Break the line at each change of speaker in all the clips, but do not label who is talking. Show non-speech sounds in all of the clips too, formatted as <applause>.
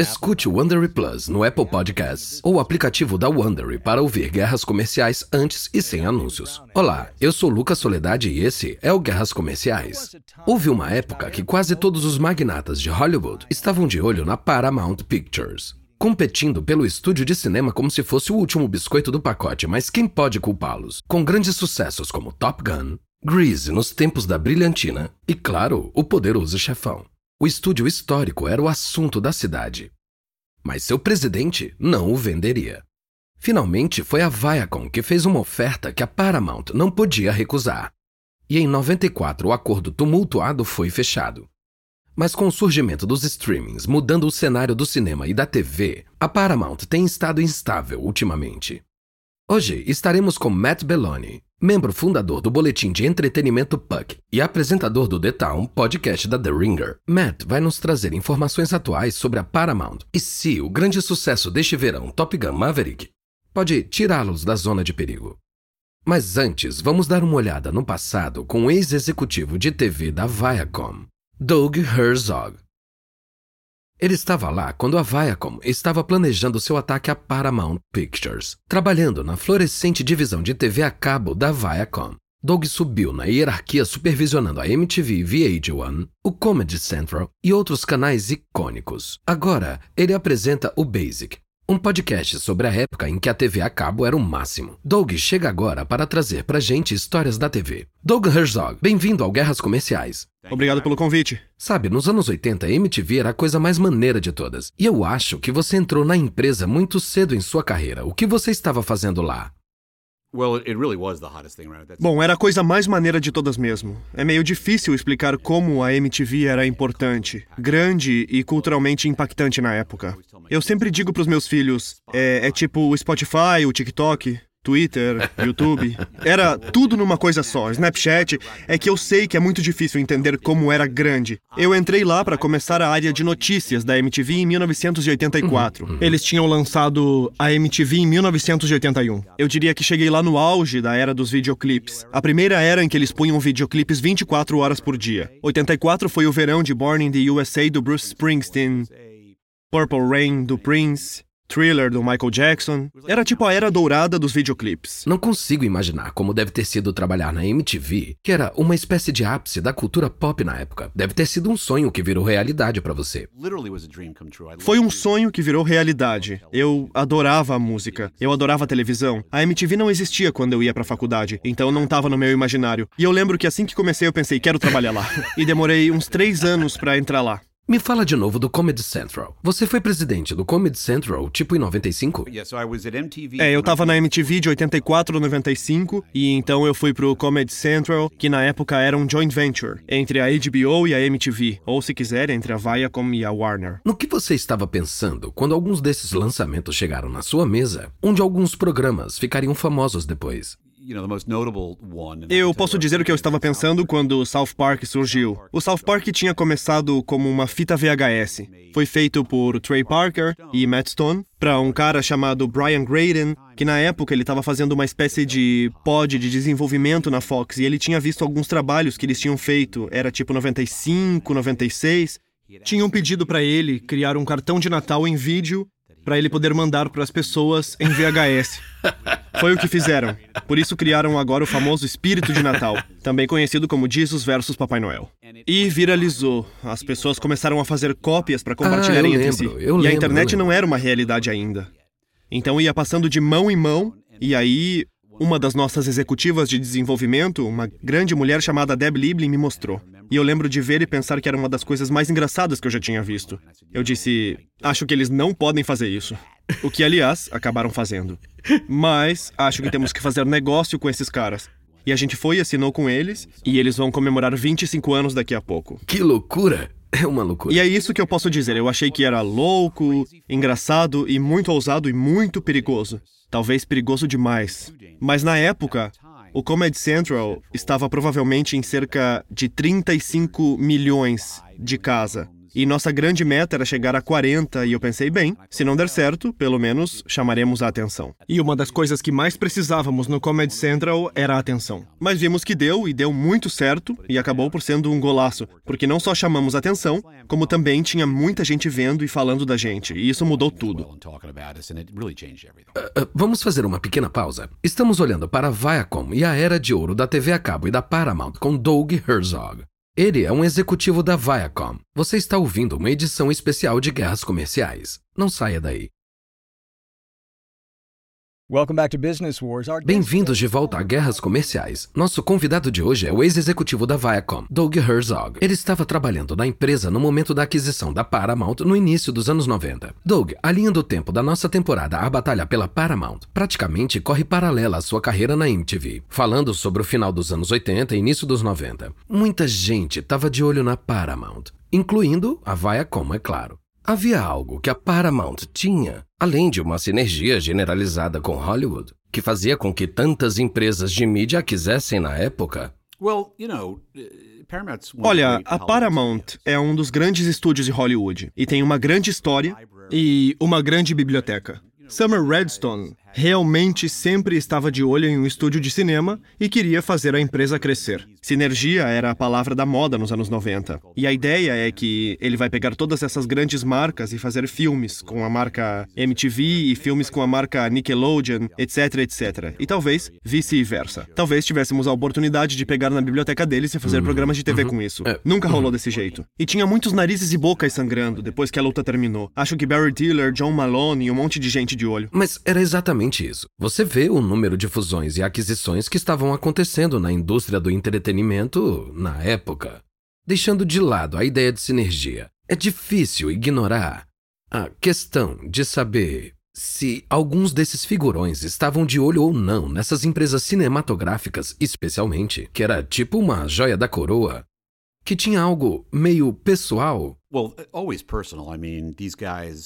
Escute o Wondery Plus no Apple Podcasts ou o aplicativo da Wondery para ouvir guerras comerciais antes e sem anúncios. Olá, eu sou Lucas Soledade e esse é o Guerras Comerciais. Houve uma época que quase todos os magnatas de Hollywood estavam de olho na Paramount Pictures. Competindo pelo estúdio de cinema como se fosse o último biscoito do pacote, mas quem pode culpá-los? Com grandes sucessos como Top Gun, Grease nos tempos da brilhantina e, claro, o poderoso chefão. O estúdio histórico era o assunto da cidade. Mas seu presidente não o venderia. Finalmente foi a Viacom que fez uma oferta que a Paramount não podia recusar. E em 94 o acordo tumultuado foi fechado. Mas com o surgimento dos streamings mudando o cenário do cinema e da TV, a Paramount tem estado instável ultimamente. Hoje estaremos com Matt Belloni, membro fundador do boletim de entretenimento Puck e apresentador do The Town, podcast da The Ringer. Matt vai nos trazer informações atuais sobre a Paramount e se o grande sucesso deste verão, Top Gun Maverick, pode tirá-los da zona de perigo. Mas antes, vamos dar uma olhada no passado com o ex-executivo de TV da Viacom, Doug Herzog. Ele estava lá quando a Viacom estava planejando seu ataque à Paramount Pictures, trabalhando na florescente divisão de TV a cabo da Viacom. Doug subiu na hierarquia supervisionando a MTV VH1, o Comedy Central e outros canais icônicos. Agora, ele apresenta o Basic, um podcast sobre a época em que a TV a cabo era o máximo. Doug chega agora para trazer pra gente histórias da TV. Doug Herzog, bem-vindo ao Guerras Comerciais.
Obrigado pelo convite.
Sabe, nos anos 80 a MTV era a coisa mais maneira de todas. E eu acho que você entrou na empresa muito cedo em sua carreira. O que você estava fazendo lá?
Bom, era a coisa mais maneira de todas mesmo. É meio difícil explicar como a MTV era importante, grande e culturalmente impactante na época. Eu sempre digo pros meus filhos, é, é tipo o Spotify, o TikTok. Twitter, YouTube. Era tudo numa coisa só. Snapchat é que eu sei que é muito difícil entender como era grande. Eu entrei lá para começar a área de notícias da MTV em 1984. Uhum. Eles tinham lançado a MTV em 1981. Eu diria que cheguei lá no auge da era dos videoclipes. A primeira era em que eles punham videoclipes 24 horas por dia. 84 foi o verão de Born in the USA do Bruce Springsteen, Purple Rain do Prince, Thriller do Michael Jackson. Era tipo a era dourada dos videoclipes.
Não consigo imaginar como deve ter sido trabalhar na MTV, que era uma espécie de ápice da cultura pop na época. Deve ter sido um sonho que virou realidade para você.
Foi um sonho que virou realidade. Eu adorava a música. Eu adorava a televisão. A MTV não existia quando eu ia pra faculdade, então não tava no meu imaginário. E eu lembro que assim que comecei eu pensei, quero trabalhar lá. <laughs> E demorei uns três anos para entrar lá.
Me fala de novo do Comedy Central. Você foi presidente do Comedy Central, tipo em 95?
É, eu tava na MTV de 84 a 95, e então eu fui pro Comedy Central, que na época era um joint venture entre a HBO e a MTV, ou se quiser, entre a Viacom e a Warner.
No que você estava pensando quando alguns desses lançamentos chegaram na sua mesa, onde alguns programas ficariam famosos depois?
Eu posso dizer o que eu estava pensando quando o South Park surgiu. O South Park tinha começado como uma fita VHS. Foi feito por Trey Parker e Matt Stone para um cara chamado Brian Graden, que na época ele estava fazendo uma espécie de pod de desenvolvimento na Fox e ele tinha visto alguns trabalhos que eles tinham feito, era tipo 95, 96. Tinham pedido para ele criar um cartão de Natal em vídeo para ele poder mandar para as pessoas em VHS. Foi o que fizeram. Por isso criaram agora o famoso espírito de Natal, também conhecido como Jesus versus Papai Noel. E viralizou. As pessoas começaram a fazer cópias para compartilharem
ah,
entre si.
e
a internet não era uma realidade ainda. Então ia passando de mão em mão, e aí uma das nossas executivas de desenvolvimento, uma grande mulher chamada Deb Liebling, me mostrou. E eu lembro de ver e pensar que era uma das coisas mais engraçadas que eu já tinha visto. Eu disse: Acho que eles não podem fazer isso. O que, aliás, acabaram fazendo. Mas acho que temos que fazer negócio com esses caras. E a gente foi e assinou com eles, e eles vão comemorar 25 anos daqui a pouco.
Que loucura! É uma loucura.
E é isso que eu posso dizer. Eu achei que era louco, engraçado e muito ousado e muito perigoso. Talvez perigoso demais. Mas na época, o Comedy Central estava provavelmente em cerca de 35 milhões de casa. E nossa grande meta era chegar a 40, e eu pensei, bem, se não der certo, pelo menos chamaremos a atenção. E uma das coisas que mais precisávamos no Comedy Central era a atenção. Mas vimos que deu, e deu muito certo, e acabou por sendo um golaço, porque não só chamamos a atenção, como também tinha muita gente vendo e falando da gente, e isso mudou tudo.
Uh, uh, vamos fazer uma pequena pausa. Estamos olhando para a Viacom e a era de ouro da TV a cabo e da Paramount com Doug Herzog. Ele é um executivo da Viacom. Você está ouvindo uma edição especial de Guerras Comerciais. Não saia daí. Bem-vindos de volta a Guerras Comerciais. Nosso convidado de hoje é o ex-executivo da Viacom, Doug Herzog. Ele estava trabalhando na empresa no momento da aquisição da Paramount no início dos anos 90. Doug, a linha do tempo da nossa temporada A Batalha pela Paramount praticamente corre paralela à sua carreira na MTV, falando sobre o final dos anos 80 e início dos 90. Muita gente estava de olho na Paramount, incluindo a Viacom, é claro. Havia algo que a Paramount tinha, além de uma sinergia generalizada com Hollywood, que fazia com que tantas empresas de mídia a quisessem na época.
Olha, a Paramount é um dos grandes estúdios de Hollywood e tem uma grande história e uma grande biblioteca. Summer Redstone realmente sempre estava de olho em um estúdio de cinema e queria fazer a empresa crescer. Sinergia era a palavra da moda nos anos 90. E a ideia é que ele vai pegar todas essas grandes marcas e fazer filmes com a marca MTV e filmes com a marca Nickelodeon, etc, etc. E talvez vice-versa. Talvez tivéssemos a oportunidade de pegar na biblioteca deles e fazer uhum. programas de TV uhum. com isso. É. Nunca rolou desse jeito. E tinha muitos narizes e bocas sangrando depois que a luta terminou. Acho que Barry Diller, John Malone e um monte de gente de olho.
Mas era exatamente exatamente isso. Você vê o número de fusões e aquisições que estavam acontecendo na indústria do entretenimento na época. Deixando de lado a ideia de sinergia, é difícil ignorar a questão de saber se alguns desses figurões estavam de olho ou não nessas empresas cinematográficas, especialmente, que era tipo uma joia da coroa, que tinha algo meio pessoal.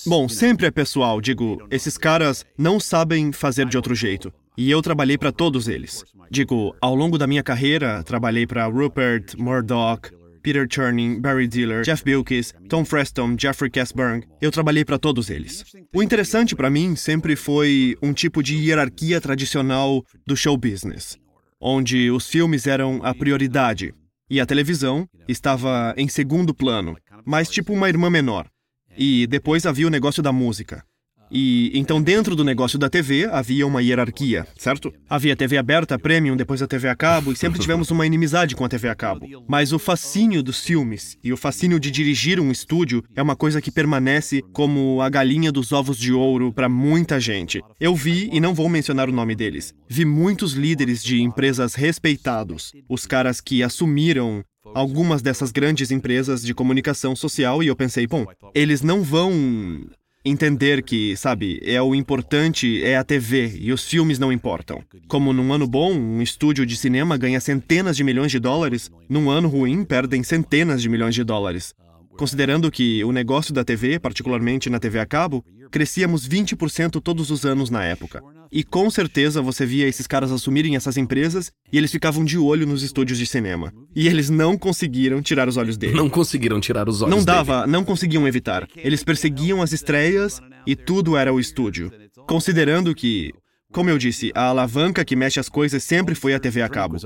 Bom, sempre é pessoal. Digo, esses caras não sabem fazer de outro jeito. E eu trabalhei para todos eles. Digo, ao longo da minha carreira, trabalhei para Rupert Murdoch, Peter Cherning, Barry Diller, Jeff Bilkes, Tom Freston, Jeffrey Kasberg. Eu trabalhei para todos eles. O interessante para mim sempre foi um tipo de hierarquia tradicional do show business, onde os filmes eram a prioridade e a televisão estava em segundo plano, mas tipo uma irmã menor. E depois havia o negócio da música. E então dentro do negócio da TV havia uma hierarquia, certo? Havia TV aberta, premium, depois a TV a cabo e sempre tivemos uma inimizade com a TV a cabo. Mas o fascínio dos filmes e o fascínio de dirigir um estúdio é uma coisa que permanece como a galinha dos ovos de ouro para muita gente. Eu vi e não vou mencionar o nome deles. Vi muitos líderes de empresas respeitados, os caras que assumiram algumas dessas grandes empresas de comunicação social e eu pensei, bom, eles não vão entender que, sabe, é o importante é a TV e os filmes não importam. Como num ano bom, um estúdio de cinema ganha centenas de milhões de dólares, num ano ruim perdem centenas de milhões de dólares. Considerando que o negócio da TV, particularmente na TV a cabo, crescíamos 20% todos os anos na época. E com certeza você via esses caras assumirem essas empresas e eles ficavam de olho nos estúdios de cinema. E eles não conseguiram tirar os olhos dele.
Não conseguiram tirar os olhos
Não dava,
dele.
não conseguiam evitar. Eles perseguiam as estreias e tudo era o estúdio. Considerando que como eu disse, a alavanca que mexe as coisas sempre foi a TV a cabo.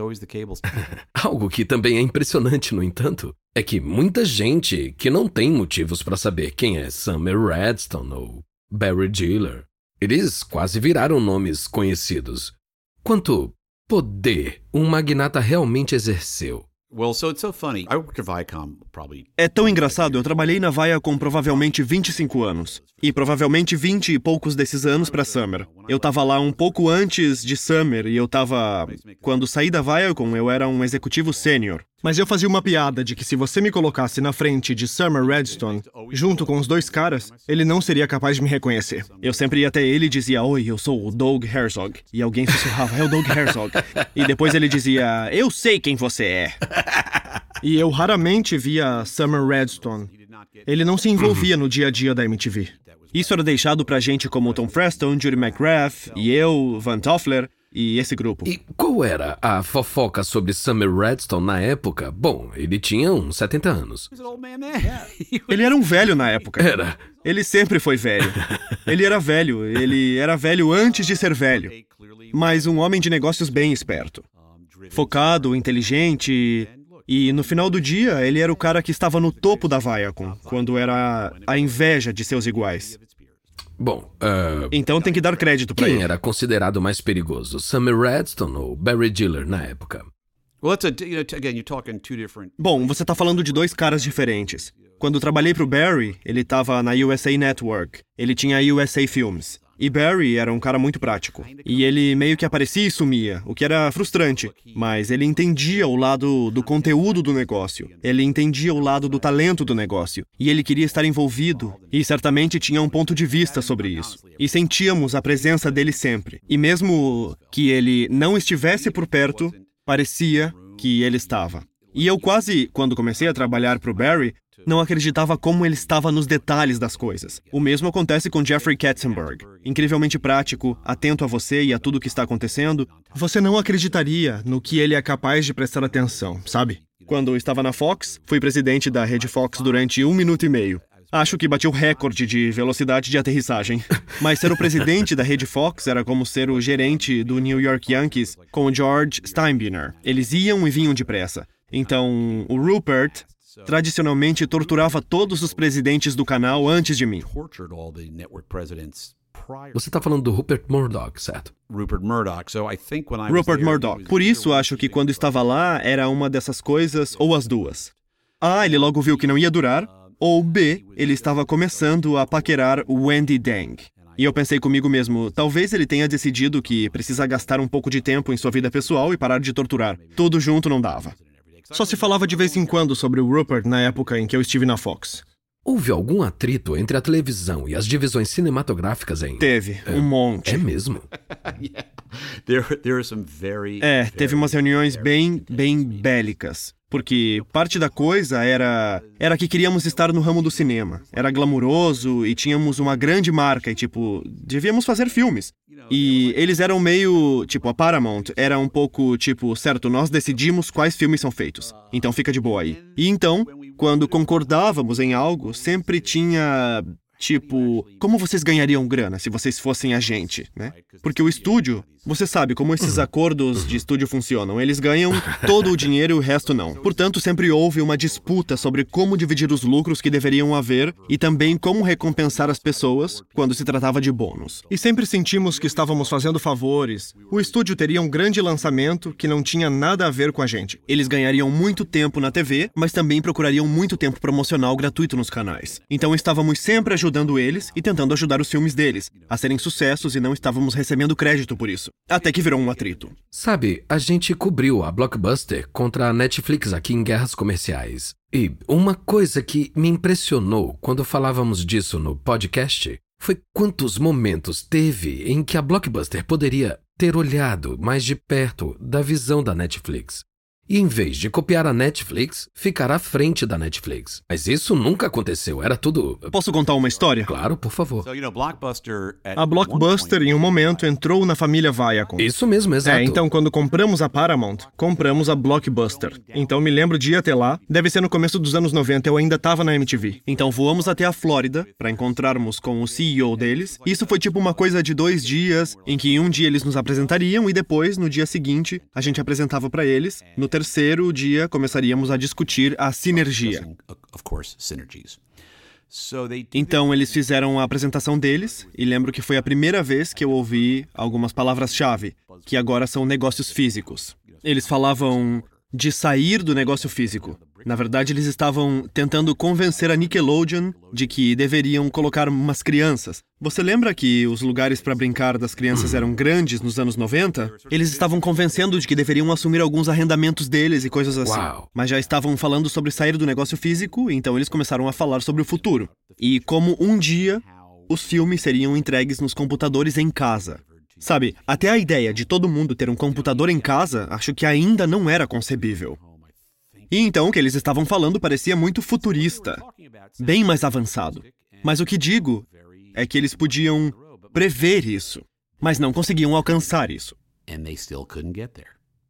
<laughs>
Algo que também é impressionante, no entanto, é que muita gente que não tem motivos para saber quem é Summer Redstone ou Barry Diller, eles quase viraram nomes conhecidos. Quanto poder um magnata realmente exerceu?
É tão engraçado, eu trabalhei na Viacom provavelmente 25 anos. E provavelmente 20 e poucos desses anos para Summer. Eu tava lá um pouco antes de Summer e eu tava. Quando saí da Viacom, eu era um executivo sênior. Mas eu fazia uma piada de que se você me colocasse na frente de Summer Redstone, junto com os dois caras, ele não seria capaz de me reconhecer. Eu sempre ia até ele e dizia: Oi, eu sou o Doug Herzog. E alguém sussurrava: É o Doug Herzog. <laughs> E depois ele dizia: Eu sei quem você é. <laughs> E eu raramente via Summer Redstone. Ele não se envolvia no dia a dia da MTV. Isso era deixado pra gente como Tom Freston, Judy McGrath e eu, Van Toffler, e esse grupo.
E qual era a fofoca sobre Summer Redstone na época? Bom, ele tinha uns 70 anos. <laughs>
Ele era um velho na época.
Era.
Ele sempre foi velho. Ele era velho, ele era velho antes de ser velho. Mas um homem de negócios bem esperto. Focado, inteligente. E no final do dia, ele era o cara que estava no topo da Viacom, quando era a inveja de seus iguais.
Bom, uh,
Então tem que dar crédito pra
quem
ele.
era considerado mais perigoso, Summer Redstone ou Barry Diller na época?
Bom, você tá falando de dois caras diferentes. Quando trabalhei pro Barry, ele tava na USA Network. Ele tinha a USA Films. E Barry era um cara muito prático. E ele meio que aparecia e sumia, o que era frustrante. Mas ele entendia o lado do conteúdo do negócio. Ele entendia o lado do talento do negócio. E ele queria estar envolvido. E certamente tinha um ponto de vista sobre isso. E sentíamos a presença dele sempre. E mesmo que ele não estivesse por perto, parecia que ele estava. E eu quase, quando comecei a trabalhar para o Barry, não acreditava como ele estava nos detalhes das coisas. O mesmo acontece com Jeffrey Katzenberg. Incrivelmente prático, atento a você e a tudo que está acontecendo, você não acreditaria no que ele é capaz de prestar atenção, sabe? Quando estava na Fox, fui presidente da rede Fox durante um minuto e meio. Acho que bati o recorde de velocidade de aterrissagem. <laughs> Mas ser o presidente da rede Fox era como ser o gerente do New York Yankees com o George Steinbrenner. Eles iam e vinham depressa. Então, o Rupert tradicionalmente torturava todos os presidentes do canal antes de mim.
tortured all the network presidents prior
Você está falando do Rupert Murdoch, certo?
Rupert Murdoch.
Por isso, acho que quando estava lá, era uma dessas coisas ou as duas. A, ele logo viu que não ia durar, ou B, ele estava começando a paquerar o Wendy Dang. E eu pensei comigo mesmo, talvez ele tenha decidido que precisa gastar um pouco de tempo em sua vida pessoal e parar de torturar. Tudo junto não dava. Só se falava de vez em quando sobre o Rupert na época em que eu estive na Fox.
Houve algum atrito entre a televisão e as divisões cinematográficas em.
Teve, um monte.
É mesmo? <laughs> <laughs>
É, teve umas reuniões bem, bem bélicas. Porque parte da coisa era era que queríamos estar no ramo do cinema. Era glamuroso e tínhamos uma grande marca e tipo, devíamos fazer filmes. E eles eram meio, tipo, a Paramount era um pouco tipo, certo, nós decidimos quais filmes são feitos. Então fica de boa aí. E então, quando concordávamos em algo, sempre tinha Tipo, como vocês ganhariam grana se vocês fossem a gente, né? Porque o estúdio, você sabe como esses acordos de estúdio funcionam. Eles ganham <laughs> todo o dinheiro e o resto não. Portanto, sempre houve uma disputa sobre como dividir os lucros que deveriam haver e também como recompensar as pessoas quando se tratava de bônus. E sempre sentimos que estávamos fazendo favores. O estúdio teria um grande lançamento que não tinha nada a ver com a gente. Eles ganhariam muito tempo na TV, mas também procurariam muito tempo promocional gratuito nos canais. Então estávamos sempre ajudando eles e tentando ajudar os filmes deles a serem sucessos e não estávamos recebendo crédito por isso. Até que virou um atrito.
Sabe, a gente cobriu a Blockbuster contra a Netflix aqui em Guerras Comerciais. E uma coisa que me impressionou quando falávamos disso no podcast foi quantos momentos teve em que a Blockbuster poderia ter olhado mais de perto da visão da Netflix. E em vez de copiar a Netflix, ficar à frente da Netflix. Mas isso nunca aconteceu, era tudo.
Posso contar uma história?
Claro, por favor.
A Blockbuster, em um momento, entrou na família Viacom.
Isso mesmo, exato.
É, então quando compramos a Paramount, compramos a Blockbuster. Então me lembro de ir até lá, deve ser no começo dos anos 90, eu ainda tava na MTV. Então voamos até a Flórida para encontrarmos com o CEO deles. Isso foi tipo uma coisa de dois dias, em que um dia eles nos apresentariam e depois, no dia seguinte, a gente apresentava para eles. No terceiro dia, começaríamos a discutir a sinergia. Então eles fizeram a apresentação deles e lembro que foi a primeira vez que eu ouvi algumas palavras-chave, que agora são negócios físicos. Eles falavam de sair do negócio físico. Na verdade, eles estavam tentando convencer a Nickelodeon de que deveriam colocar umas crianças. Você lembra que os lugares para brincar das crianças eram grandes nos anos 90? Eles estavam convencendo de que deveriam assumir alguns arrendamentos deles e coisas assim. Mas já estavam falando sobre sair do negócio físico, então eles começaram a falar sobre o futuro. E como um dia os filmes seriam entregues nos computadores em casa. Sabe, até a ideia de todo mundo ter um computador em casa, acho que ainda não era concebível. E então o que eles estavam falando parecia muito futurista, bem mais avançado. Mas o que digo é que eles podiam prever isso, mas não conseguiam alcançar isso.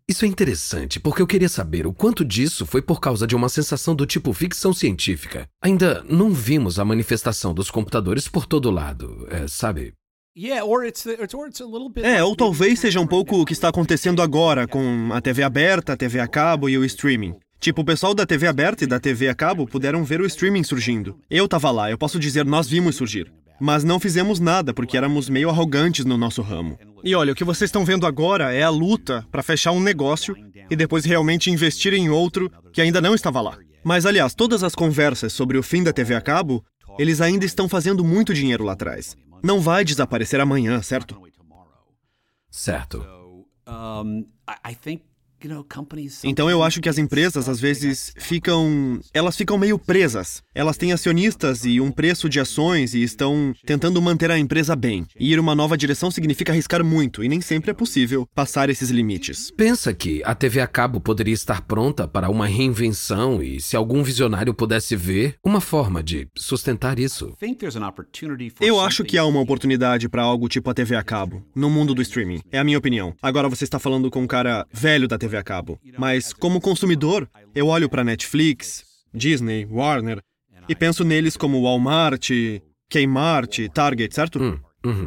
Isso é interessante, porque eu queria saber o quanto disso foi por causa de uma sensação do tipo ficção científica. Ainda não vimos a manifestação dos computadores por todo lado, é, sabe?
É, ou talvez seja um pouco o que está acontecendo agora com a TV aberta, a TV a cabo e o streaming. Tipo, o pessoal da TV aberta e da TV a cabo puderam ver o streaming surgindo. Eu tava lá, eu posso dizer, nós vimos surgir. Mas não fizemos nada porque éramos meio arrogantes no nosso ramo. E olha, o que vocês estão vendo agora é a luta para fechar um negócio e depois realmente investir em outro que ainda não estava lá. Mas aliás, todas as conversas sobre o fim da TV a cabo, eles ainda estão fazendo muito dinheiro lá atrás. Não vai desaparecer amanhã, certo?
Certo.
Então eu acho que as empresas às vezes ficam, elas ficam meio presas. Elas têm acionistas e um preço de ações e estão tentando manter a empresa bem. E ir uma nova direção significa arriscar muito e nem sempre é possível passar esses limites.
Pensa que a TV a cabo poderia estar pronta para uma reinvenção e, se algum visionário pudesse ver, uma forma de sustentar isso.
I think there's an opportunity for
Eu acho que há uma oportunidade para algo tipo a TV a cabo, no mundo do streaming. É a minha opinião. Agora você está falando com um cara velho da TV a cabo. Mas, como consumidor, eu olho para Netflix, Disney, Warner e penso neles como Walmart, Kmart, Target, certo?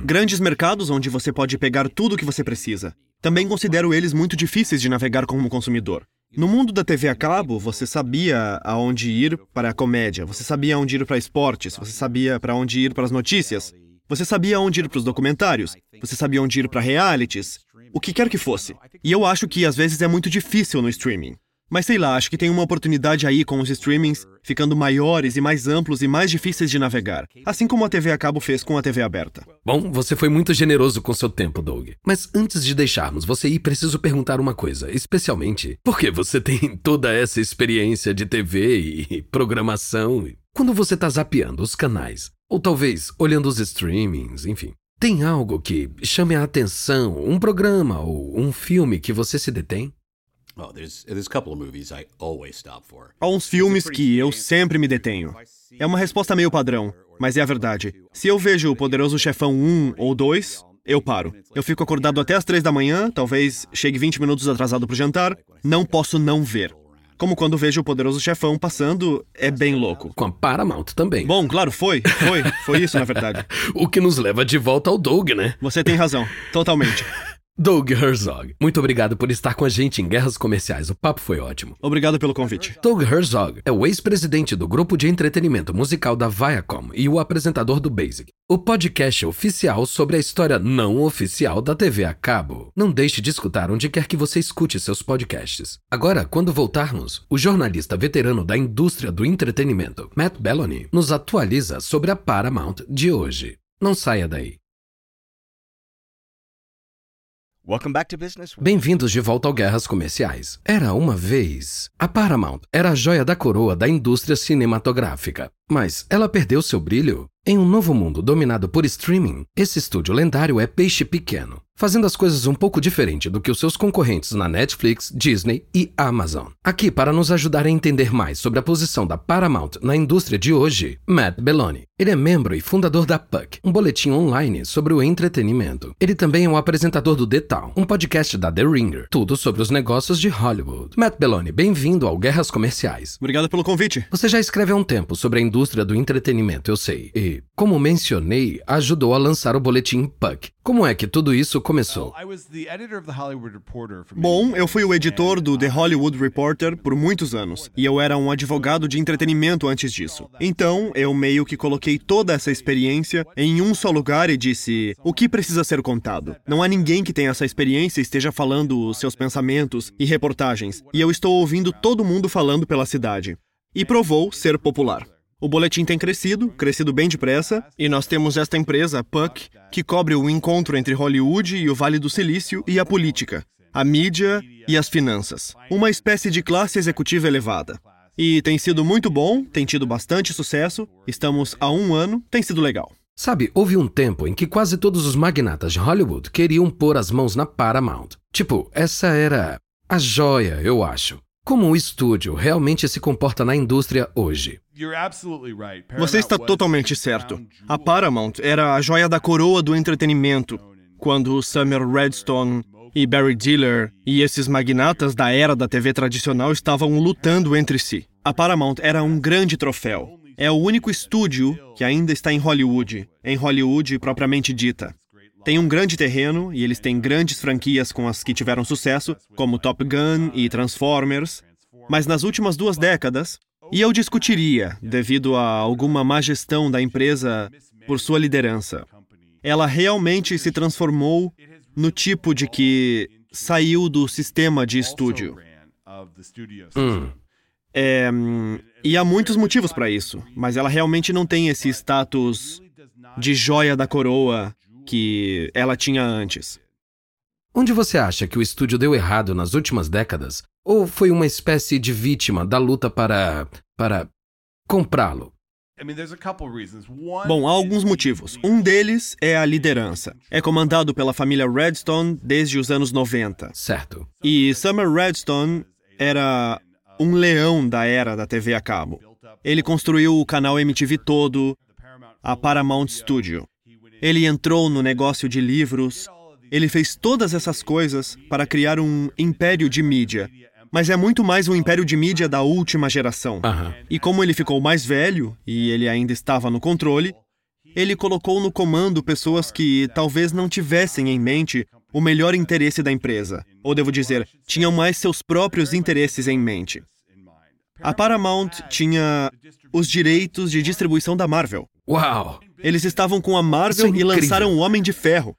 Grandes mercados onde você pode pegar tudo o que você precisa. Também considero eles muito difíceis de navegar como consumidor. No mundo da TV a cabo, você sabia aonde ir para a comédia, você sabia aonde ir para esportes, você sabia para onde ir para as notícias, você sabia onde ir para os documentários, você sabia onde ir para realities, o que quer que fosse. E eu acho que às vezes é muito difícil no streaming. Mas sei lá, acho que tem uma oportunidade aí com os streamings ficando maiores e mais amplos e mais difíceis de navegar, assim como a TV a cabo fez com a TV aberta.
Bom, você foi muito generoso com seu tempo, Doug. Mas antes de deixarmos você ir, preciso perguntar uma coisa, especialmente porque você tem toda essa experiência de TV e programação. Quando você tá zapeando os canais, ou talvez olhando os streamings, enfim, tem algo que chame a atenção, um programa ou um filme que você se detém?
Oh, there's there's a couple of movies I always stop for.
Há uns filmes que eu sempre me detenho. É uma resposta meio padrão, mas é a verdade. Se eu vejo o Poderoso Chefão 1 ou 2, eu paro. Eu fico acordado até as 3 da manhã, talvez chegue 20 minutos atrasado pro jantar, não posso não ver. Como quando vejo o Poderoso Chefão passando, é bem louco.
Com a Paramount também.
Bom, claro, foi, foi, foi isso na verdade. <laughs>
O que nos leva de volta ao Doug, né?
Você tem razão, totalmente. <laughs>
Doug Herzog, muito obrigado por estar com a gente em Guerras Comerciais. O papo foi ótimo.
Obrigado pelo convite.
Doug Herzog é o ex-presidente do grupo de entretenimento musical da Viacom e o apresentador do Basic, o podcast oficial sobre a história não oficial da TV a cabo. Não deixe de escutar onde quer que você escute seus podcasts. Agora, quando voltarmos, o jornalista veterano da indústria do entretenimento, Matt Belloni, nos atualiza sobre a Paramount de hoje. Não saia daí. Bem-vindos de volta ao Guerras Comerciais. Era uma vez. A Paramount era a joia da coroa da indústria cinematográfica. Mas ela perdeu seu brilho? Em um novo mundo dominado por streaming, esse estúdio lendário é peixe pequeno, fazendo as coisas um pouco diferente do que os seus concorrentes na Netflix, Disney e Amazon. Aqui para nos ajudar a entender mais sobre a posição da Paramount na indústria de hoje, Matt Belloni. Ele é membro e fundador da Puck, um boletim online sobre o entretenimento. Ele também é o apresentador do The Town, um podcast da The Ringer, tudo sobre os negócios de Hollywood. Matt Belloni, bem-vindo ao Guerras Comerciais.
Obrigado pelo convite.
Você já escreve há um tempo sobre a indústria do entretenimento, eu sei. E, como mencionei, ajudou a lançar o boletim Puck. Como é que tudo isso começou?
Bom, eu fui o editor do The Hollywood Reporter por muitos anos, e eu era um advogado de entretenimento antes disso. Então, eu meio que coloquei toda essa experiência em um só lugar e disse: o que precisa ser contado? Não há ninguém que tenha essa experiência e esteja falando os seus pensamentos e reportagens, e eu estou ouvindo todo mundo falando pela cidade. E provou ser popular. O boletim tem crescido, crescido bem depressa, e nós temos esta empresa, Puck, que cobre o encontro entre Hollywood e o Vale do Silício e a política, a mídia e as finanças. Uma espécie de classe executiva elevada. E tem sido muito bom, tem tido bastante sucesso, estamos há um ano, tem sido legal.
Sabe, houve um tempo em que quase todos os magnatas de Hollywood queriam pôr as mãos na Paramount. Tipo, essa era a joia, eu acho. Como o estúdio realmente se comporta na indústria hoje?
Você está totalmente certo. A. Paramount era a joia da coroa do entretenimento. Quando Summer Redstone E Barry Diller e esses magnatas da era da TV tradicional estavam lutando entre si. A Paramount era um grande troféu. É o único estúdio que ainda está em Hollywood, em Hollywood propriamente dita. Tem um grande terreno e eles têm grandes franquias com as que tiveram sucesso, como Top Gun e Transformers. Mas nas últimas duas décadas, e eu discutiria, devido a alguma má gestão da empresa por sua liderança, ela realmente se transformou no tipo de que saiu do sistema de estúdio.
Hum.
É, e há muitos motivos para isso, mas ela realmente não tem esse status de joia da coroa que ela tinha antes.
Onde você acha que o estúdio deu errado nas últimas décadas? Ou foi uma espécie de vítima da luta para. para. comprá-lo?
Bom, há alguns motivos. Um deles é a liderança. É comandado pela família Redstone desde os anos 90.
Certo.
E Summer Redstone era um leão da era da TV a cabo. Ele construiu o canal MTV todo, a Paramount Studio. Ele entrou no negócio de livros. Ele fez todas essas coisas para criar um império de mídia. Mas é muito mais um império de mídia da última geração.
Aham.
E como ele ficou mais velho e ele ainda estava no controle, ele colocou no comando pessoas que talvez não tivessem em mente o melhor interesse da empresa. Ou devo dizer, tinham mais seus próprios interesses em mente. A Paramount tinha os direitos de distribuição da Marvel.
Uau!
Eles estavam com a Marvel
é
e lançaram O Homem de Ferro.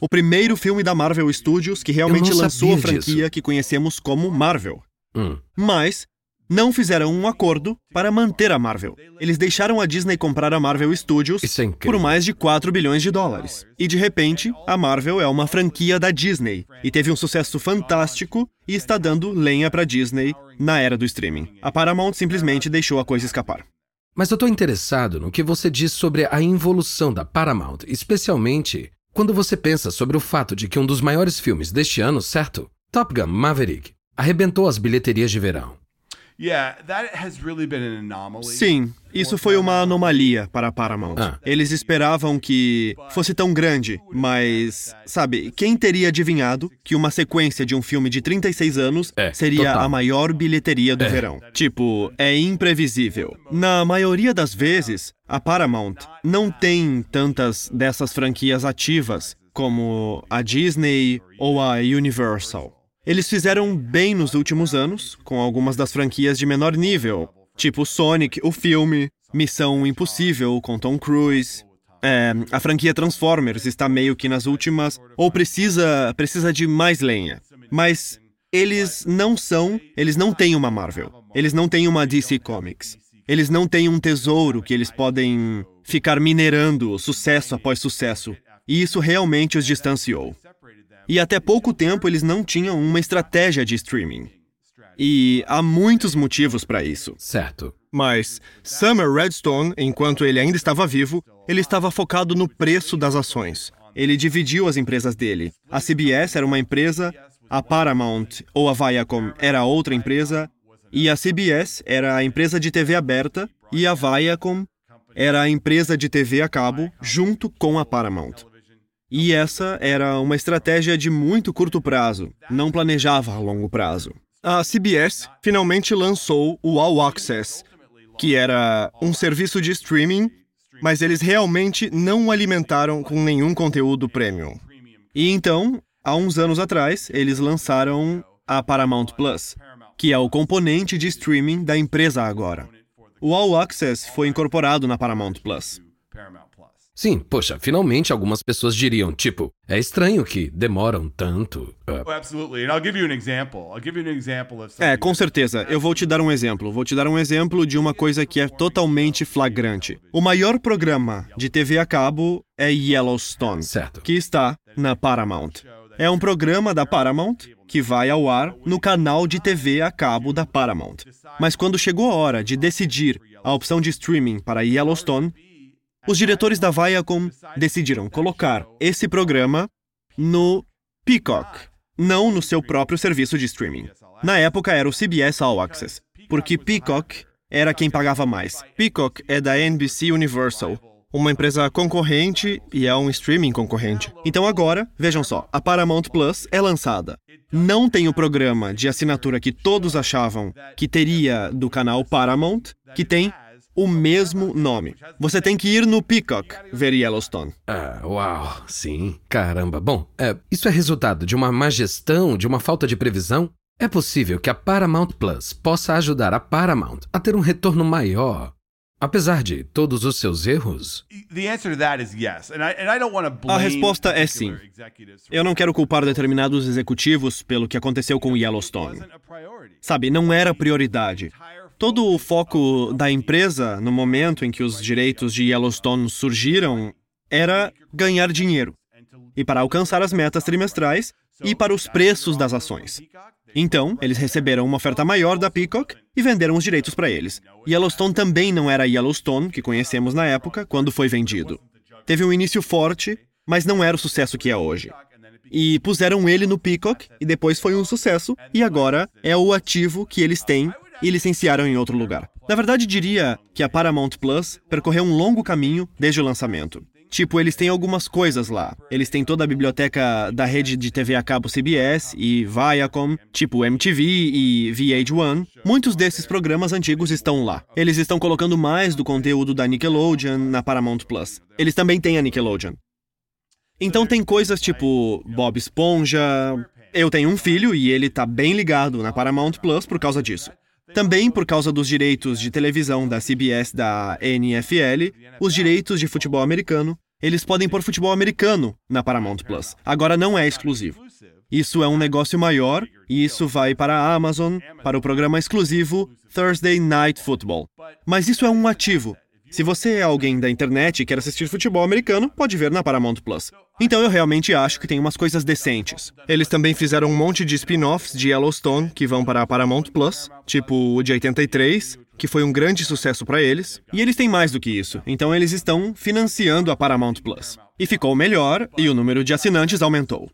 O primeiro filme da Marvel Studios que realmente lançou a franquia
disso.
que conhecemos como Marvel.
Hum.
Mas não fizeram um acordo para manter a Marvel. Eles deixaram a Disney comprar a Marvel Studios
é
por mais de 4 bilhões de dólares. E de repente, a Marvel é uma franquia da Disney e teve um sucesso fantástico e está dando lenha para Disney na era do streaming. A Paramount simplesmente deixou a coisa escapar.
Mas eu tô interessado no que você diz sobre a involução da Paramount, especialmente quando você pensa sobre o fato de que um dos maiores filmes deste ano, certo? Top Gun Maverick, arrebentou as bilheterias de verão.
Sim, isso foi uma anomalia para a Paramount.
Ah.
Eles esperavam que fosse tão grande, mas, sabe, quem teria adivinhado que uma sequência de um filme de 36 anos
É,
seria
total.
a maior bilheteria do verão? Tipo, é imprevisível. Na maioria das vezes, a Paramount não tem tantas dessas franquias ativas como a Disney ou a Universal. Eles fizeram bem nos últimos anos, com algumas das franquias de menor nível, tipo Sonic, o filme, Missão Impossível com Tom Cruise. É, a franquia Transformers está meio que nas últimas, ou precisa precisa de mais lenha. Mas eles não são, eles não têm uma Marvel. Eles não têm uma DC Comics. Eles não têm um tesouro que eles podem ficar minerando sucesso após sucesso. E isso realmente os distanciou. E até pouco tempo eles não tinham uma estratégia de streaming. E há muitos motivos para isso.
Certo.
Mas Summer Redstone, enquanto ele ainda estava vivo, ele estava focado no preço das ações. Ele dividiu as empresas dele. A CBS era uma empresa, a Paramount ou a Viacom era outra empresa, e a CBS era a empresa de TV aberta e a Viacom era a empresa de TV a cabo junto com a Paramount. E essa era uma estratégia de muito curto prazo, não planejava a longo prazo. A CBS finalmente lançou o All Access, que era um serviço de streaming, mas eles realmente não o alimentaram com nenhum conteúdo premium. E então, há uns anos atrás, eles lançaram a Paramount Plus, que é o componente de streaming da empresa agora. O All Access foi incorporado na Paramount Plus.
Sim, poxa, finalmente algumas pessoas diriam, tipo, é estranho que demoram tanto. Ah,
Oh,
É, com certeza. Eu vou te dar um exemplo. Vou te dar um exemplo de uma coisa que é totalmente flagrante. O maior programa de TV a cabo é Yellowstone,
certo.
que está na Paramount. É um programa da Paramount que vai ao ar no canal de TV a cabo da Paramount. Mas quando chegou a hora de decidir a opção de streaming para Yellowstone, os diretores da Viacom decidiram colocar esse programa no Peacock, não no seu próprio serviço de streaming. Na época era o CBS All Access, porque Peacock era quem pagava mais. Peacock é da NBC Universal, uma empresa concorrente e é um streaming concorrente. Então agora, vejam só, a Paramount Plus é lançada. Não tem o programa de assinatura que todos achavam que teria do canal Paramount, que tem o mesmo nome. Você tem que ir no Peacock ver Yellowstone.
Ah, uau, sim, caramba. Bom, é, isso é resultado de uma má gestão, de uma falta de previsão? É possível que a Paramount Plus possa ajudar a Paramount a ter um retorno maior, apesar de todos os seus erros?
The answer to that is yes. And I, and I don't want to blame
A resposta é sim. Eu não quero culpar determinados executivos pelo que aconteceu com Yellowstone. Sabe, não era prioridade. Todo o foco da empresa no momento em que os direitos de Yellowstone surgiram era ganhar dinheiro e para alcançar as metas trimestrais e para os preços das ações. Então, eles receberam uma oferta maior da Peacock e venderam os direitos para eles. Yellowstone também não era Yellowstone que conhecemos na época quando foi vendido. Teve um início forte, mas não era o sucesso que é hoje. E puseram ele no Peacock e depois foi um sucesso e agora é o ativo que eles têm e licenciaram em outro lugar. Na verdade, diria que a Paramount Plus percorreu um longo caminho desde o lançamento. Tipo, eles têm algumas coisas lá. Eles têm toda a biblioteca da rede de TV a cabo CBS e Viacom, tipo MTV e VH1. Muitos desses programas antigos estão lá. Eles estão colocando mais do conteúdo da Nickelodeon na Paramount Plus. Eles também têm a Nickelodeon. Então tem coisas tipo Bob Esponja. Eu tenho um filho e ele tá bem ligado na Paramount Plus por causa disso. Também por causa dos direitos de televisão da CBS da NFL, os direitos de futebol americano, eles podem pôr futebol americano na Paramount Plus. Agora não é exclusivo. Isso é um negócio maior e isso vai para a Amazon, para o programa exclusivo Thursday Night Football. Mas isso é um ativo. Se você é alguém da internet e quer assistir futebol americano, pode ver na Paramount Plus. Então eu realmente acho que tem umas coisas decentes. Eles também fizeram um monte de spin-offs de Yellowstone que vão para a Paramount Plus, tipo o de 83, que foi um grande sucesso para eles. E eles têm mais do que isso, então eles estão financiando a Paramount Plus. E ficou melhor e o número de assinantes aumentou.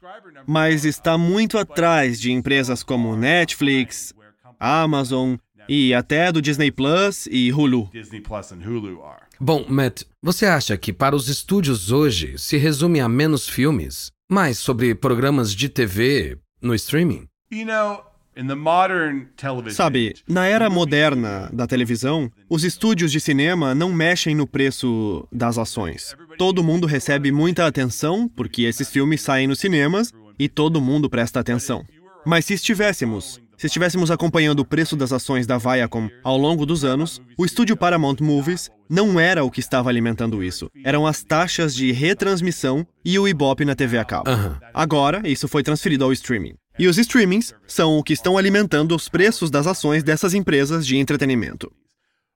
Mas está muito atrás de empresas como Netflix, Amazon e até do Disney Plus e Hulu.
Disney Plus and Hulu are.
Bom, Matt, você acha que para os estúdios hoje se resume a menos filmes, mais sobre programas de TV no streaming?
You know, in the modern television
Sabe, na era moderna da televisão, os estúdios de cinema não mexem no preço das ações. Todo mundo recebe muita atenção porque esses filmes saem nos cinemas e todo mundo presta atenção. Mas se estivéssemos, se estivéssemos acompanhando o preço das ações da Viacom ao longo dos anos, o estúdio Paramount Movies não era o que estava alimentando isso. Eram as taxas de retransmissão e o Ibope na TV a cabo.
Aham.
Agora, isso foi transferido ao streaming. E os streamings são o que estão alimentando os preços das ações dessas empresas de entretenimento.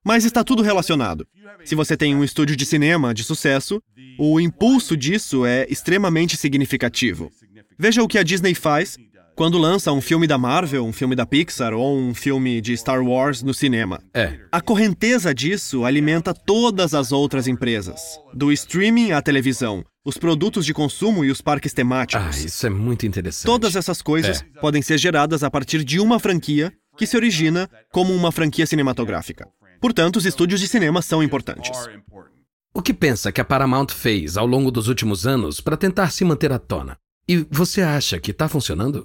Mas está tudo relacionado. Se você tem um estúdio de cinema de sucesso, o impulso disso é extremamente significativo. Veja o que a Disney faz quando lança um filme da Marvel, um filme da Pixar ou um filme de Star Wars no cinema.
É.
A correnteza disso alimenta todas as outras empresas, do streaming à televisão, os produtos de consumo e os parques
Ah,
temáticos.
isso é muito interessante.
Todas essas coisas podem ser geradas a partir de uma franquia que se origina como uma franquia cinematográfica. Portanto, os estúdios de cinema são importantes.
O que pensa que a Paramount fez ao longo dos últimos anos para tentar se manter à tona? E você acha que está funcionando?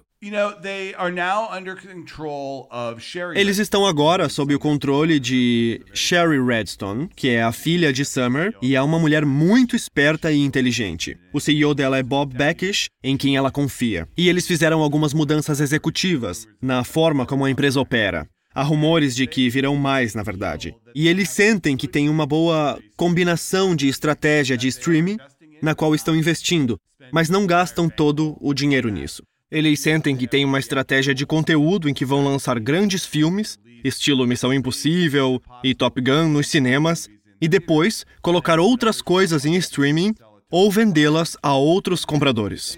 Eles estão agora sob o controle de Sherry Redstone, que é a filha de Summer e é uma mulher muito esperta e inteligente. O CEO dela é Bob Beckish, em quem ela confia. E eles fizeram algumas mudanças executivas na forma como a empresa opera. Há rumores de que virão mais, na verdade. E eles sentem que tem uma boa combinação de estratégia de streaming na qual estão investindo, mas não gastam todo o dinheiro nisso. Eles sentem que tem uma estratégia de conteúdo em que vão lançar grandes filmes, estilo Missão Impossível e Top Gun nos cinemas, e depois colocar outras coisas em streaming ou vendê-las a outros compradores.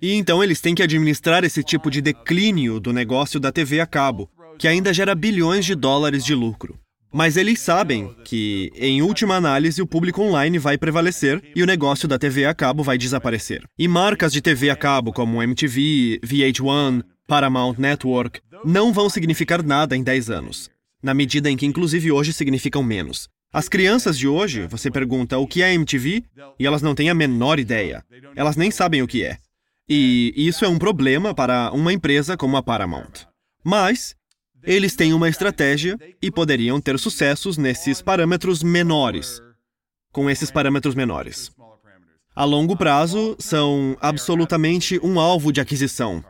E então eles têm que administrar esse tipo de declínio do negócio da TV a cabo, que ainda gera bilhões de dólares de lucro. Mas eles sabem que, em última análise, o público online vai prevalecer e o negócio da TV a cabo vai desaparecer. E marcas de TV a cabo como MTV, VH1, Paramount Network não vão significar nada em 10 anos, na medida em que, inclusive, hoje significam menos. As crianças de hoje, você pergunta o que é MTV e elas não têm a menor ideia. Elas nem sabem o que é. E isso é um problema para uma empresa como a Paramount. Mas eles têm uma estratégia e poderiam ter sucessos nesses parâmetros menores. Com esses parâmetros menores. A longo prazo, são absolutamente um alvo de aquisição,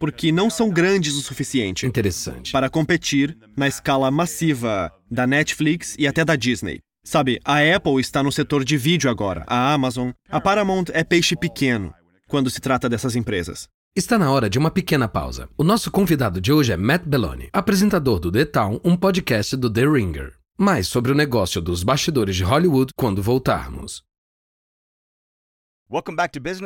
porque não são grandes o suficiente
Interessante.
para competir na escala massiva da Netflix e até da Disney. Sabe, a Apple está no setor de vídeo agora, a Amazon, a Paramount é peixe pequeno quando se trata dessas empresas.
Está na hora de uma pequena pausa. O nosso convidado de hoje é Matt Belloni, apresentador do The Town, um podcast do The Ringer. Mais sobre o negócio dos bastidores de Hollywood quando voltarmos.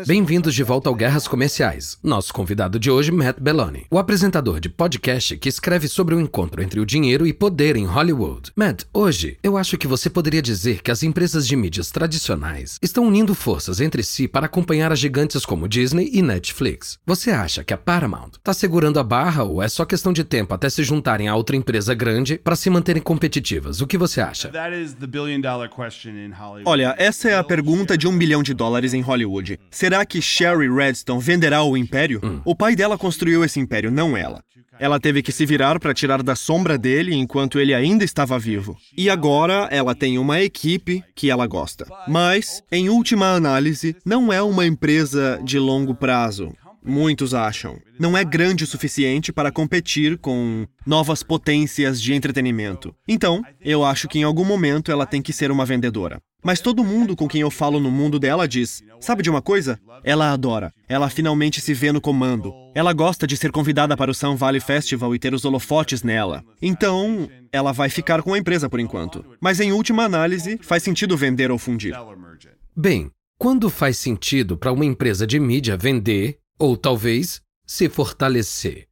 Bem-vindos de volta ao Guerras Comerciais. Nosso convidado de hoje, Matt Belloni, o apresentador de podcast que escreve sobre o encontro entre o dinheiro e poder em Hollywood. Matt, hoje eu acho que você poderia dizer que as empresas de mídias tradicionais estão unindo forças entre si para acompanhar as gigantes como Disney e Netflix. Você acha que a Paramount está segurando a barra ou é só questão de tempo até se juntarem a outra empresa grande para se manterem competitivas? O que você acha?
Olha, essa é a pergunta de um bilhão de dólares em Hollywood. Será que Sherry Redstone venderá o império? O pai dela construiu esse império, não ela. Ela teve que se virar para tirar da sombra dele enquanto ele ainda estava vivo. E agora ela tem uma equipe que ela gosta. Mas, em última análise, não é uma empresa de longo prazo. Muitos acham. Não é grande o suficiente para competir com novas potências de entretenimento. Então, eu acho que em algum momento ela tem que ser uma vendedora. Mas todo mundo com quem eu falo no mundo dela diz: sabe de uma coisa? Ela adora. Ela finalmente se vê no comando. Ela gosta de ser convidada para o Sun Valley Festival e ter os holofotes nela. Então, ela vai ficar com a empresa por enquanto. Mas em última análise, faz sentido vender ou fundir.
Bem, quando faz sentido para uma empresa de mídia vender ou talvez se fortalecer?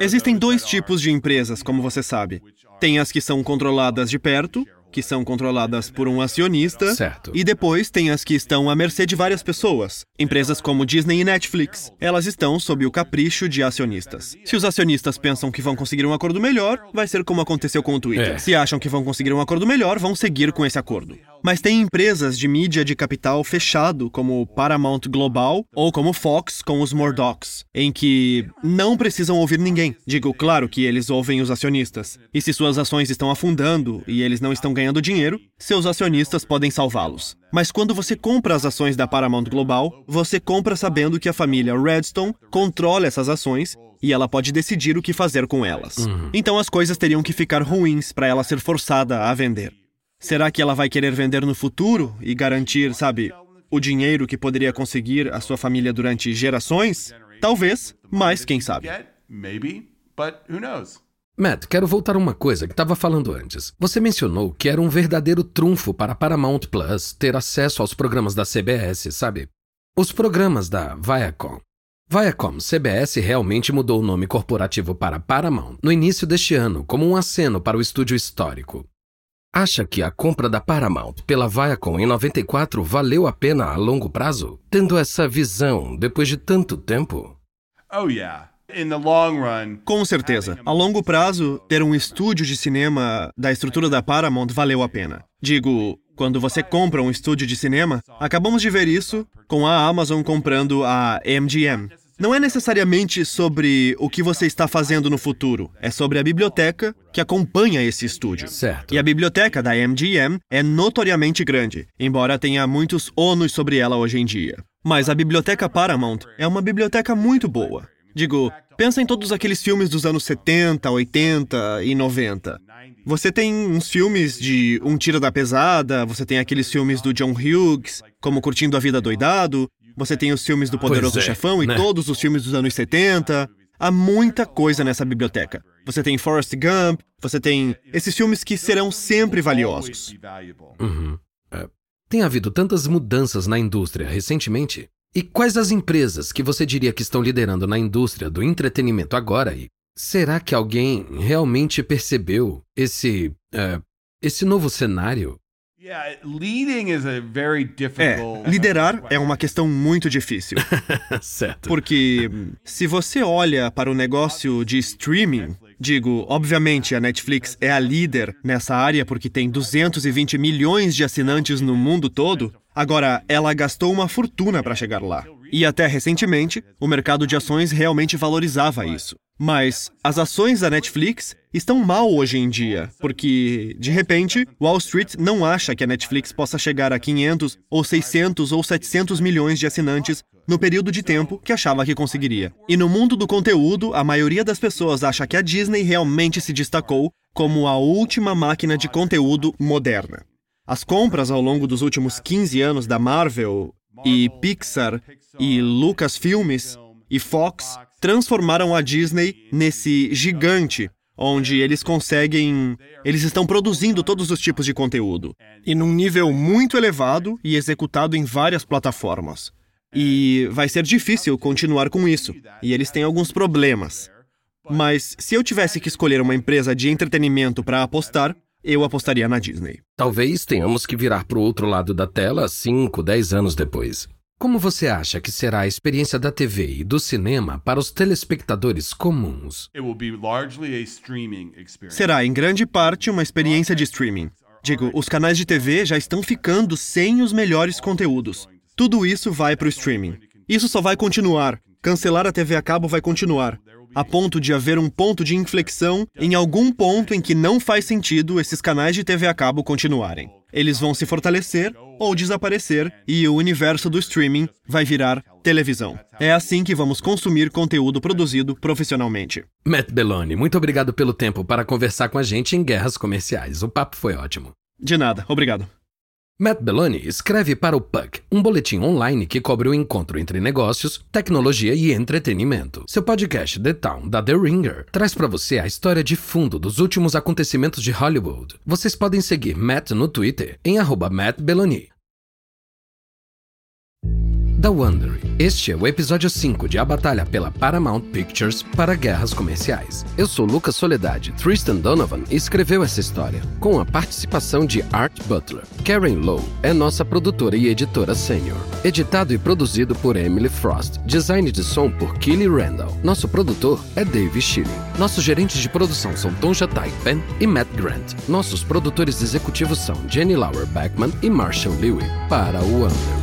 Existem dois tipos de empresas, como você sabe. Tem as que são controladas de perto, que são controladas por um acionista.
Certo.
E depois tem as que estão à mercê de várias pessoas. Empresas como Disney e Netflix. Elas estão sob o capricho de acionistas. Se os acionistas pensam que vão conseguir um acordo melhor, vai ser como aconteceu com o Twitter.
É.
Se acham que vão conseguir um acordo melhor, vão seguir com esse acordo. Mas tem empresas de mídia de capital fechado, como Paramount Global ou como Fox com os Murdochs, em que não precisam ouvir ninguém. Digo, claro que eles ouvem os acionistas. E se suas ações estão afundando e eles não estão ganhando dinheiro, seus acionistas podem salvá-los. Mas quando você compra as ações da Paramount Global, você compra sabendo que a família Redstone controla essas ações e ela pode decidir o que fazer com elas. Então as coisas teriam que ficar ruins para ela ser forçada a vender. Será que ela vai querer vender no futuro e garantir, sabe, o dinheiro que poderia conseguir a sua família durante gerações? Talvez, mas quem sabe.
Maybe, but who knows?
Matt, quero voltar a uma coisa que estava falando antes. Você mencionou que era um verdadeiro trunfo para Paramount Plus ter acesso aos programas da CBS, sabe? Os programas da Viacom. Viacom CBS realmente mudou o nome corporativo para Paramount no início deste ano, como um aceno para o estúdio histórico. Acha que a compra da Paramount pela Viacom em 94 valeu a pena a longo prazo? Tendo essa visão depois de tanto tempo?
Oh, yeah.
Com certeza. A longo prazo, ter um estúdio de cinema da estrutura da Paramount valeu a pena. Digo, quando você compra um estúdio de cinema, acabamos de ver isso com a Amazon comprando a MGM. Não é necessariamente sobre o que você está fazendo no futuro, é sobre a biblioteca que acompanha esse estúdio.
Certo.
E a biblioteca da MGM é notoriamente grande, embora tenha muitos ônus sobre ela hoje em dia. Mas a biblioteca Paramount é uma biblioteca muito boa. Digo, pensa em todos aqueles filmes dos anos 70, 80 e 90. Você tem uns filmes de Um Tira da Pesada, você tem aqueles filmes do John Hughes, como Curtindo a Vida Doidado, você tem os filmes do Poderoso
é,
Chefão e
né?
todos os filmes dos anos 70. Há muita coisa nessa biblioteca. Você tem Forrest Gump, você tem esses filmes que serão sempre valiosos.
Uhum. É. Tem havido tantas mudanças na indústria recentemente. E quais as empresas que você diria que estão liderando na indústria do entretenimento agora? E será que alguém realmente percebeu esse, é, esse novo cenário?
Yeah, leading is a very
É,
difficult.
liderar é uma questão muito difícil. <laughs>
certo.
Porque se você olha para o negócio de streaming, digo, obviamente a Netflix é a líder nessa área porque tem 220 milhões de assinantes no mundo todo. Agora, ela gastou uma fortuna para chegar lá. E até recentemente, o mercado de ações realmente valorizava isso. Mas as ações da Netflix estão mal hoje em dia, porque, de repente, Wall Street não acha que a Netflix possa chegar a 500 ou 600 ou 700 milhões de assinantes no período de tempo que achava que conseguiria. E no mundo do conteúdo, a maioria das pessoas acha que a Disney realmente se destacou como a última máquina de conteúdo moderna. As compras ao longo dos últimos 15 anos da Marvel e Pixar e Lucasfilmes e Fox transformaram a Disney nesse gigante onde eles conseguem. Eles estão produzindo todos os tipos de conteúdo. E num nível muito elevado e executado em várias plataformas. E vai ser difícil continuar com isso. E eles têm alguns problemas. Mas se eu tivesse que escolher uma empresa de entretenimento para apostar, eu apostaria na Disney.
Talvez tenhamos que virar para o outro lado da tela 5, 10 anos depois. Como você acha que será a experiência da TV e do cinema para os telespectadores comuns?
Será, em grande parte, uma experiência de streaming. Digo, os canais de TV já estão ficando sem os melhores conteúdos. Tudo isso vai para o streaming. Isso só vai continuar. Cancelar a TV a cabo vai continuar. A ponto de haver um ponto de inflexão em algum ponto em que não faz sentido esses canais de TV a cabo continuarem. Eles vão se fortalecer ou desaparecer e o universo do streaming vai virar televisão. É assim que vamos consumir conteúdo produzido profissionalmente.
Matt Belloni, muito obrigado pelo tempo para conversar com a gente em Guerras Comerciais. O papo foi ótimo.
De nada, obrigado.
Matt Belloni escreve para o Puck, um boletim online que cobre o encontro entre negócios, tecnologia e entretenimento. Seu podcast The Town da The Ringer traz para você a história de fundo dos últimos acontecimentos de Hollywood. Vocês podem seguir Matt no Twitter em arroba Matt Belloni. Da Wondery. Este é o episódio 5 de A Batalha pela Paramount Pictures para Guerras Comerciais. Eu sou Lucas Soledade. Tristan Donovan escreveu essa história, com a participação de Art Butler. Karen Lowe é nossa produtora e editora sênior. Editado e produzido por Emily Frost. Design de som por Kelly Randall. Nosso produtor é Dave Schilling. Nossos gerentes de produção são Tom Jatai Penn e Matt Grant. Nossos produtores executivos são Jenny Lauer Beckman e Marshall Lewy para o Wondery.